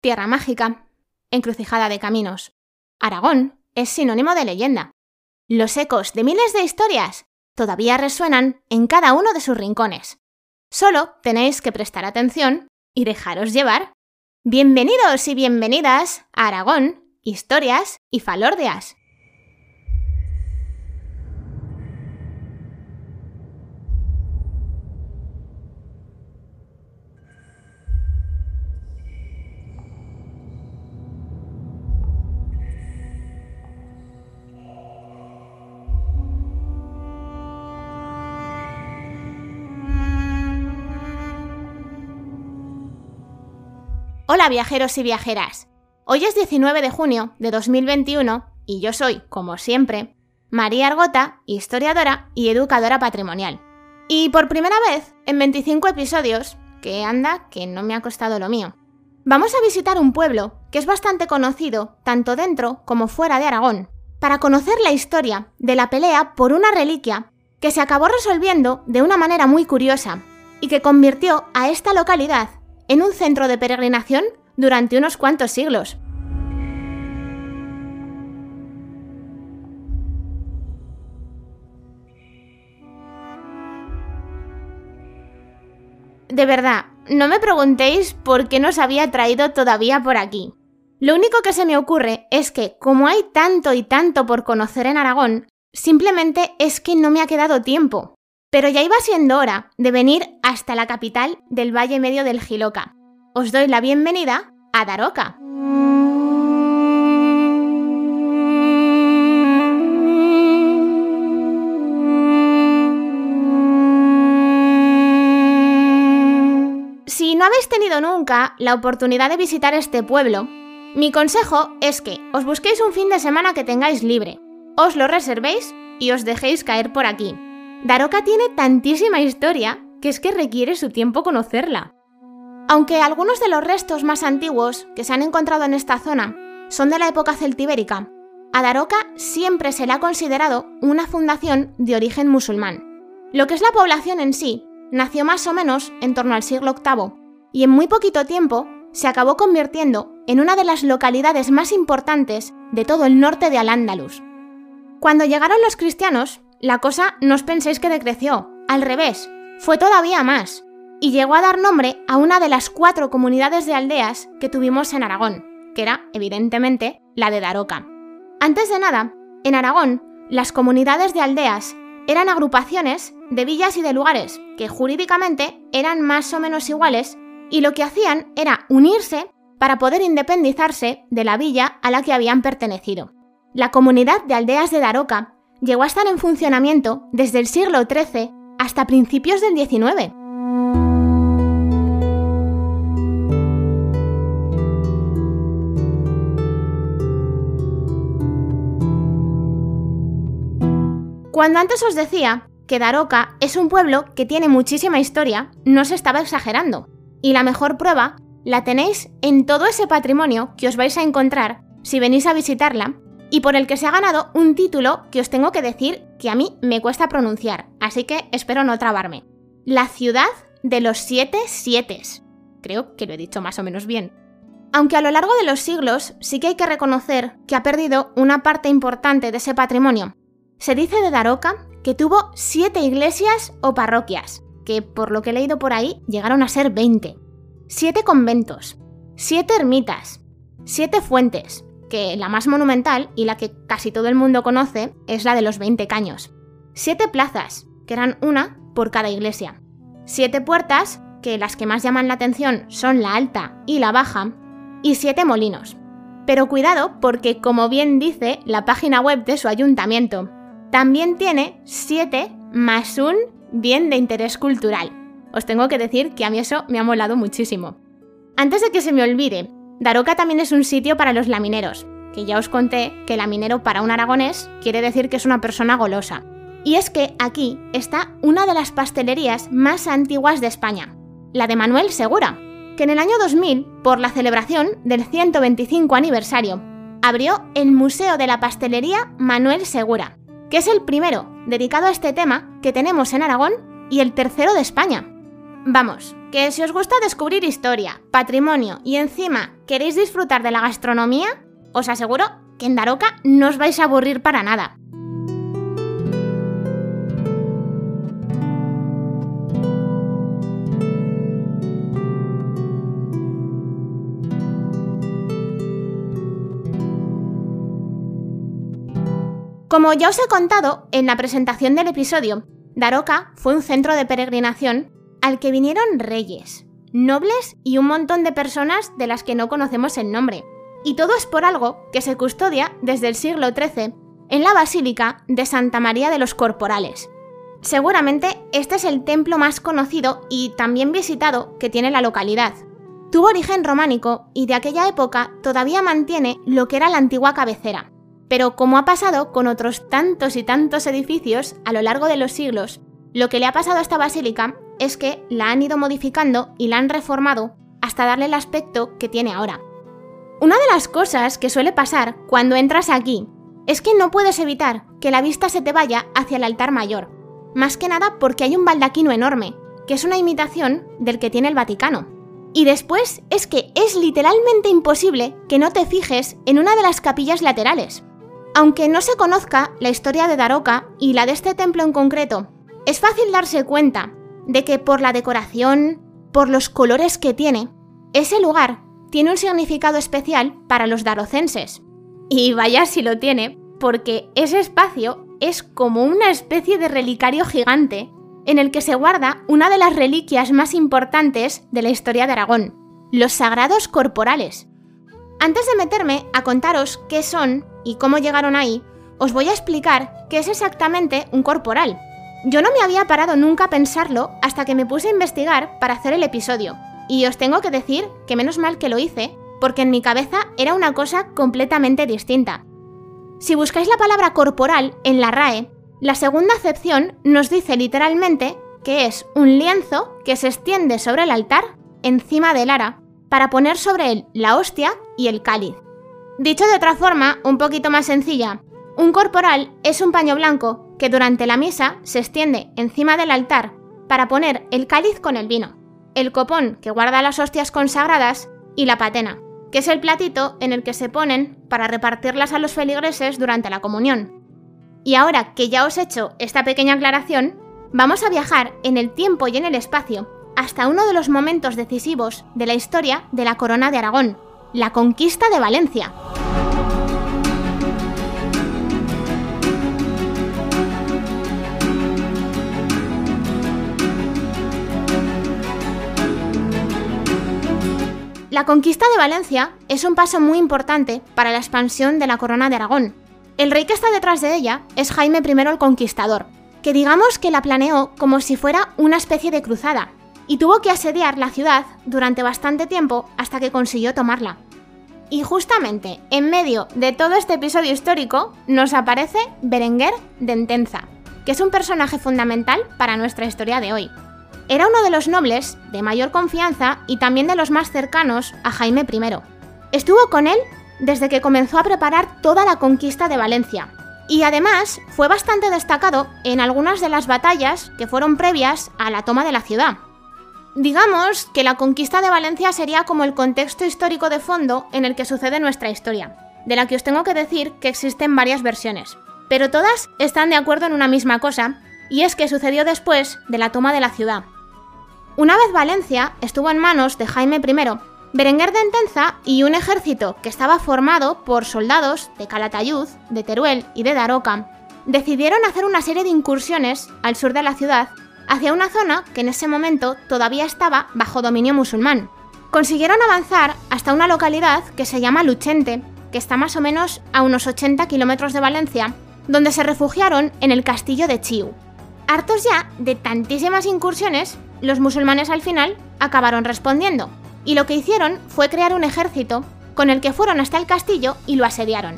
tierra mágica, encrucijada de caminos. Aragón es sinónimo de leyenda. Los ecos de miles de historias todavía resuenan en cada uno de sus rincones. Solo tenéis que prestar atención y dejaros llevar. Bienvenidos y bienvenidas a Aragón, historias y falordias. Hola viajeros y viajeras. Hoy es 19 de junio de 2021 y yo soy, como siempre, María Argota, historiadora y educadora patrimonial. Y por primera vez, en 25 episodios, que anda, que no me ha costado lo mío, vamos a visitar un pueblo que es bastante conocido tanto dentro como fuera de Aragón, para conocer la historia de la pelea por una reliquia que se acabó resolviendo de una manera muy curiosa y que convirtió a esta localidad en un centro de peregrinación durante unos cuantos siglos. De verdad, no me preguntéis por qué nos había traído todavía por aquí. Lo único que se me ocurre es que, como hay tanto y tanto por conocer en Aragón, simplemente es que no me ha quedado tiempo. Pero ya iba siendo hora de venir hasta la capital del Valle Medio del Giloca. Os doy la bienvenida a Daroca. Si no habéis tenido nunca la oportunidad de visitar este pueblo, mi consejo es que os busquéis un fin de semana que tengáis libre, os lo reservéis y os dejéis caer por aquí. Daroca tiene tantísima historia que es que requiere su tiempo conocerla. Aunque algunos de los restos más antiguos que se han encontrado en esta zona son de la época celtibérica, a Daroca siempre se le ha considerado una fundación de origen musulmán. Lo que es la población en sí nació más o menos en torno al siglo VIII y en muy poquito tiempo se acabó convirtiendo en una de las localidades más importantes de todo el norte de Al-Ándalus. Cuando llegaron los cristianos, la cosa no os penséis que decreció, al revés, fue todavía más, y llegó a dar nombre a una de las cuatro comunidades de aldeas que tuvimos en Aragón, que era, evidentemente, la de Daroca. Antes de nada, en Aragón, las comunidades de aldeas eran agrupaciones de villas y de lugares que jurídicamente eran más o menos iguales y lo que hacían era unirse para poder independizarse de la villa a la que habían pertenecido. La comunidad de aldeas de Daroca llegó a estar en funcionamiento desde el siglo XIII hasta principios del XIX. Cuando antes os decía que Daroca es un pueblo que tiene muchísima historia, no se estaba exagerando. Y la mejor prueba la tenéis en todo ese patrimonio que os vais a encontrar si venís a visitarla y por el que se ha ganado un título que os tengo que decir que a mí me cuesta pronunciar, así que espero no trabarme. La ciudad de los siete sietes. Creo que lo he dicho más o menos bien. Aunque a lo largo de los siglos sí que hay que reconocer que ha perdido una parte importante de ese patrimonio. Se dice de Daroca que tuvo siete iglesias o parroquias, que por lo que he leído por ahí llegaron a ser 20. Siete conventos, siete ermitas, siete fuentes, que la más monumental y la que casi todo el mundo conoce es la de los 20 caños. Siete plazas, que eran una por cada iglesia. Siete puertas, que las que más llaman la atención son la alta y la baja. Y siete molinos. Pero cuidado porque, como bien dice la página web de su ayuntamiento, también tiene siete más un bien de interés cultural. Os tengo que decir que a mí eso me ha molado muchísimo. Antes de que se me olvide, Daroca también es un sitio para los lamineros, que ya os conté que laminero para un aragonés quiere decir que es una persona golosa. Y es que aquí está una de las pastelerías más antiguas de España, la de Manuel Segura, que en el año 2000, por la celebración del 125 aniversario, abrió el Museo de la Pastelería Manuel Segura, que es el primero dedicado a este tema que tenemos en Aragón y el tercero de España. Vamos, que si os gusta descubrir historia, patrimonio y encima queréis disfrutar de la gastronomía, os aseguro que en Daroca no os vais a aburrir para nada. Como ya os he contado en la presentación del episodio, Daroca fue un centro de peregrinación al que vinieron reyes, nobles y un montón de personas de las que no conocemos el nombre. Y todo es por algo que se custodia desde el siglo XIII en la Basílica de Santa María de los Corporales. Seguramente este es el templo más conocido y también visitado que tiene la localidad. Tuvo origen románico y de aquella época todavía mantiene lo que era la antigua cabecera, pero como ha pasado con otros tantos y tantos edificios a lo largo de los siglos, lo que le ha pasado a esta basílica es que la han ido modificando y la han reformado hasta darle el aspecto que tiene ahora. Una de las cosas que suele pasar cuando entras aquí es que no puedes evitar que la vista se te vaya hacia el altar mayor, más que nada porque hay un baldaquino enorme, que es una imitación del que tiene el Vaticano. Y después es que es literalmente imposible que no te fijes en una de las capillas laterales, aunque no se conozca la historia de Daroca y la de este templo en concreto, es fácil darse cuenta de que por la decoración, por los colores que tiene, ese lugar tiene un significado especial para los darocenses. Y vaya si lo tiene, porque ese espacio es como una especie de relicario gigante en el que se guarda una de las reliquias más importantes de la historia de Aragón, los sagrados corporales. Antes de meterme a contaros qué son y cómo llegaron ahí, os voy a explicar qué es exactamente un corporal. Yo no me había parado nunca a pensarlo hasta que me puse a investigar para hacer el episodio, y os tengo que decir que menos mal que lo hice, porque en mi cabeza era una cosa completamente distinta. Si buscáis la palabra corporal en la RAE, la segunda acepción nos dice literalmente que es un lienzo que se extiende sobre el altar, encima del ara, para poner sobre él la hostia y el cáliz. Dicho de otra forma, un poquito más sencilla, un corporal es un paño blanco que durante la misa se extiende encima del altar para poner el cáliz con el vino, el copón que guarda las hostias consagradas y la patena, que es el platito en el que se ponen para repartirlas a los feligreses durante la comunión. Y ahora que ya os he hecho esta pequeña aclaración, vamos a viajar en el tiempo y en el espacio hasta uno de los momentos decisivos de la historia de la corona de Aragón, la conquista de Valencia. La conquista de Valencia es un paso muy importante para la expansión de la corona de Aragón. El rey que está detrás de ella es Jaime I el Conquistador, que digamos que la planeó como si fuera una especie de cruzada, y tuvo que asediar la ciudad durante bastante tiempo hasta que consiguió tomarla. Y justamente en medio de todo este episodio histórico nos aparece Berenguer de Entenza, que es un personaje fundamental para nuestra historia de hoy. Era uno de los nobles de mayor confianza y también de los más cercanos a Jaime I. Estuvo con él desde que comenzó a preparar toda la conquista de Valencia, y además fue bastante destacado en algunas de las batallas que fueron previas a la toma de la ciudad. Digamos que la conquista de Valencia sería como el contexto histórico de fondo en el que sucede nuestra historia, de la que os tengo que decir que existen varias versiones, pero todas están de acuerdo en una misma cosa, y es que sucedió después de la toma de la ciudad. Una vez Valencia estuvo en manos de Jaime I, Berenguer de Entenza y un ejército que estaba formado por soldados de Calatayud, de Teruel y de Daroca, decidieron hacer una serie de incursiones al sur de la ciudad hacia una zona que en ese momento todavía estaba bajo dominio musulmán. Consiguieron avanzar hasta una localidad que se llama Luchente, que está más o menos a unos 80 kilómetros de Valencia, donde se refugiaron en el castillo de Chiu. Hartos ya de tantísimas incursiones, los musulmanes al final acabaron respondiendo, y lo que hicieron fue crear un ejército con el que fueron hasta el castillo y lo asediaron.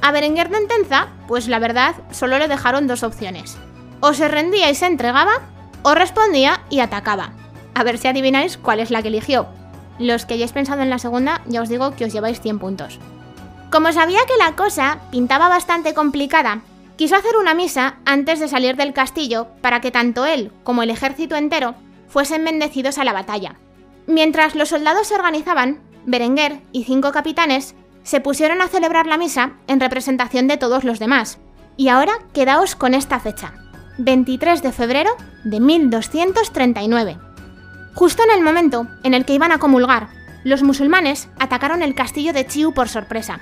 A Berenguer de Entenza, pues la verdad, solo le dejaron dos opciones o se rendía y se entregaba, o respondía y atacaba. A ver si adivináis cuál es la que eligió. Los que hayáis pensado en la segunda, ya os digo que os lleváis 100 puntos. Como sabía que la cosa pintaba bastante complicada, quiso hacer una misa antes de salir del castillo para que tanto él como el ejército entero fuesen bendecidos a la batalla. Mientras los soldados se organizaban, Berenguer y cinco capitanes se pusieron a celebrar la misa en representación de todos los demás. Y ahora quedaos con esta fecha, 23 de febrero de 1239. Justo en el momento en el que iban a comulgar, los musulmanes atacaron el castillo de Chiu por sorpresa.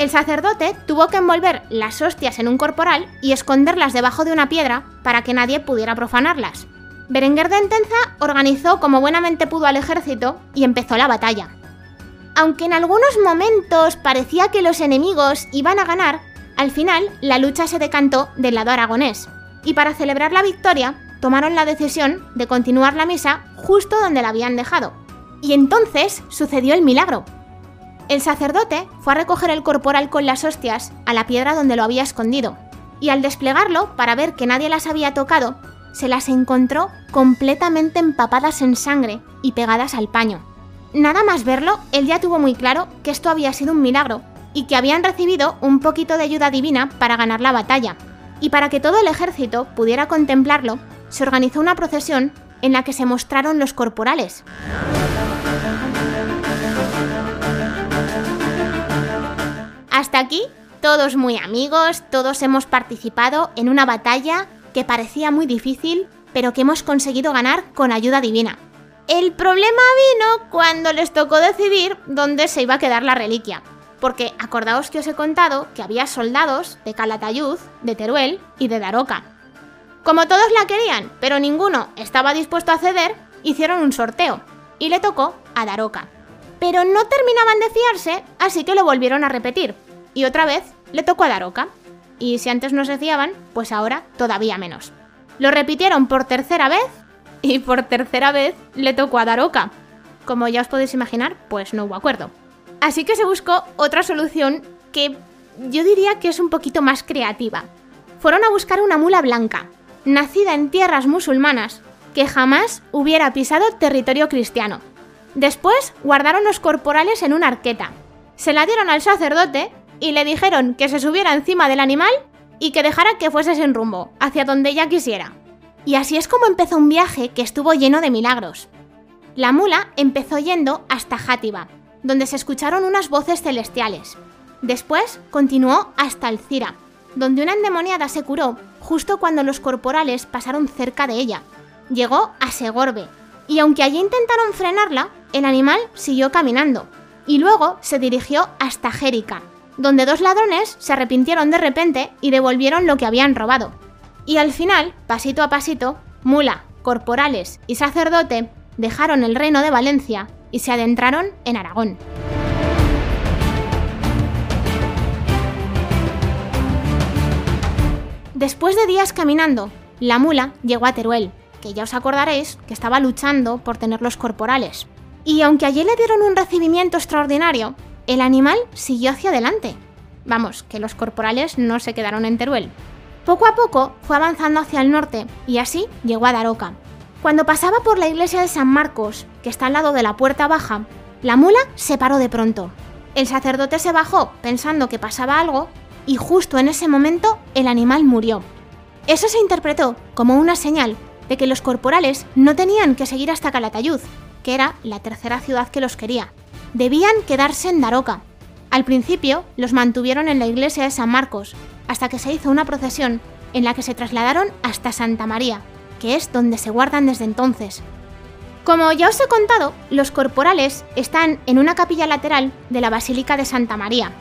El sacerdote tuvo que envolver las hostias en un corporal y esconderlas debajo de una piedra para que nadie pudiera profanarlas. Berenguer de Entenza organizó como buenamente pudo al ejército y empezó la batalla. Aunque en algunos momentos parecía que los enemigos iban a ganar, al final la lucha se decantó del lado aragonés, y para celebrar la victoria tomaron la decisión de continuar la misa justo donde la habían dejado. Y entonces sucedió el milagro. El sacerdote fue a recoger el corporal con las hostias a la piedra donde lo había escondido, y al desplegarlo para ver que nadie las había tocado, se las encontró completamente empapadas en sangre y pegadas al paño. Nada más verlo, él ya tuvo muy claro que esto había sido un milagro y que habían recibido un poquito de ayuda divina para ganar la batalla. Y para que todo el ejército pudiera contemplarlo, se organizó una procesión en la que se mostraron los corporales. Hasta aquí, todos muy amigos, todos hemos participado en una batalla que parecía muy difícil, pero que hemos conseguido ganar con ayuda divina. El problema vino cuando les tocó decidir dónde se iba a quedar la reliquia. Porque acordaos que os he contado que había soldados de Calatayud, de Teruel y de Daroca. Como todos la querían, pero ninguno estaba dispuesto a ceder, hicieron un sorteo y le tocó a Daroca. Pero no terminaban de fiarse, así que lo volvieron a repetir. Y otra vez le tocó a Daroca. Y si antes no se fiaban, pues ahora todavía menos. Lo repitieron por tercera vez y por tercera vez le tocó a Daroca. Como ya os podéis imaginar, pues no hubo acuerdo. Así que se buscó otra solución que yo diría que es un poquito más creativa. Fueron a buscar una mula blanca, nacida en tierras musulmanas, que jamás hubiera pisado territorio cristiano. Después guardaron los corporales en una arqueta. Se la dieron al sacerdote y le dijeron que se subiera encima del animal y que dejara que fuese sin rumbo, hacia donde ella quisiera. Y así es como empezó un viaje que estuvo lleno de milagros. La mula empezó yendo hasta Játiva, donde se escucharon unas voces celestiales. Después continuó hasta Alcira, donde una endemoniada se curó justo cuando los corporales pasaron cerca de ella. Llegó a Segorbe, y aunque allí intentaron frenarla, el animal siguió caminando, y luego se dirigió hasta Jérica, donde dos ladrones se arrepintieron de repente y devolvieron lo que habían robado. Y al final, pasito a pasito, Mula, Corporales y Sacerdote dejaron el reino de Valencia y se adentraron en Aragón. Después de días caminando, la mula llegó a Teruel, que ya os acordaréis que estaba luchando por tener los corporales. Y aunque allí le dieron un recibimiento extraordinario, el animal siguió hacia adelante. Vamos, que los corporales no se quedaron en Teruel. Poco a poco fue avanzando hacia el norte y así llegó a Daroca. Cuando pasaba por la iglesia de San Marcos, que está al lado de la puerta baja, la mula se paró de pronto. El sacerdote se bajó pensando que pasaba algo y justo en ese momento el animal murió. Eso se interpretó como una señal de que los corporales no tenían que seguir hasta Calatayud, que era la tercera ciudad que los quería. Debían quedarse en Daroca. Al principio los mantuvieron en la iglesia de San Marcos, hasta que se hizo una procesión en la que se trasladaron hasta Santa María, que es donde se guardan desde entonces. Como ya os he contado, los corporales están en una capilla lateral de la Basílica de Santa María.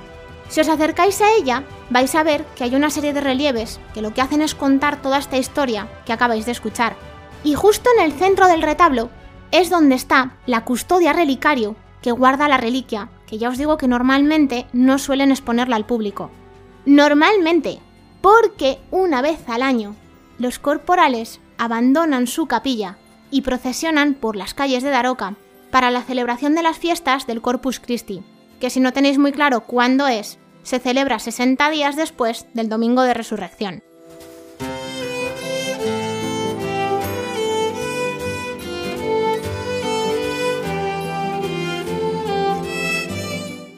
Si os acercáis a ella, vais a ver que hay una serie de relieves que lo que hacen es contar toda esta historia que acabáis de escuchar. Y justo en el centro del retablo es donde está la custodia relicario que guarda la reliquia, que ya os digo que normalmente no suelen exponerla al público. Normalmente, porque una vez al año los corporales abandonan su capilla y procesionan por las calles de Daroca para la celebración de las fiestas del Corpus Christi, que si no tenéis muy claro cuándo es, se celebra 60 días después del Domingo de Resurrección.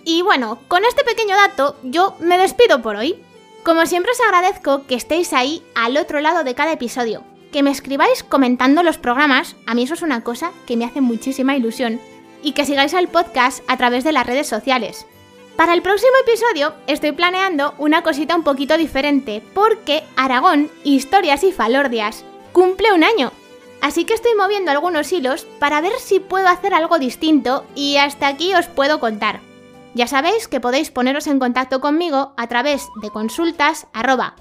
Y bueno, con este pequeño dato yo me despido por hoy. Como siempre os agradezco que estéis ahí al otro lado de cada episodio, que me escribáis comentando los programas, a mí eso es una cosa que me hace muchísima ilusión, y que sigáis al podcast a través de las redes sociales. Para el próximo episodio estoy planeando una cosita un poquito diferente, porque Aragón, Historias y Falordias, cumple un año. Así que estoy moviendo algunos hilos para ver si puedo hacer algo distinto y hasta aquí os puedo contar. Ya sabéis que podéis poneros en contacto conmigo a través de consultas arroba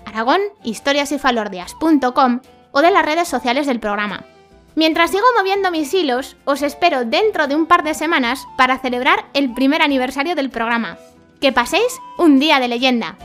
o de las redes sociales del programa. Mientras sigo moviendo mis hilos, os espero dentro de un par de semanas para celebrar el primer aniversario del programa. Que paséis un día de leyenda.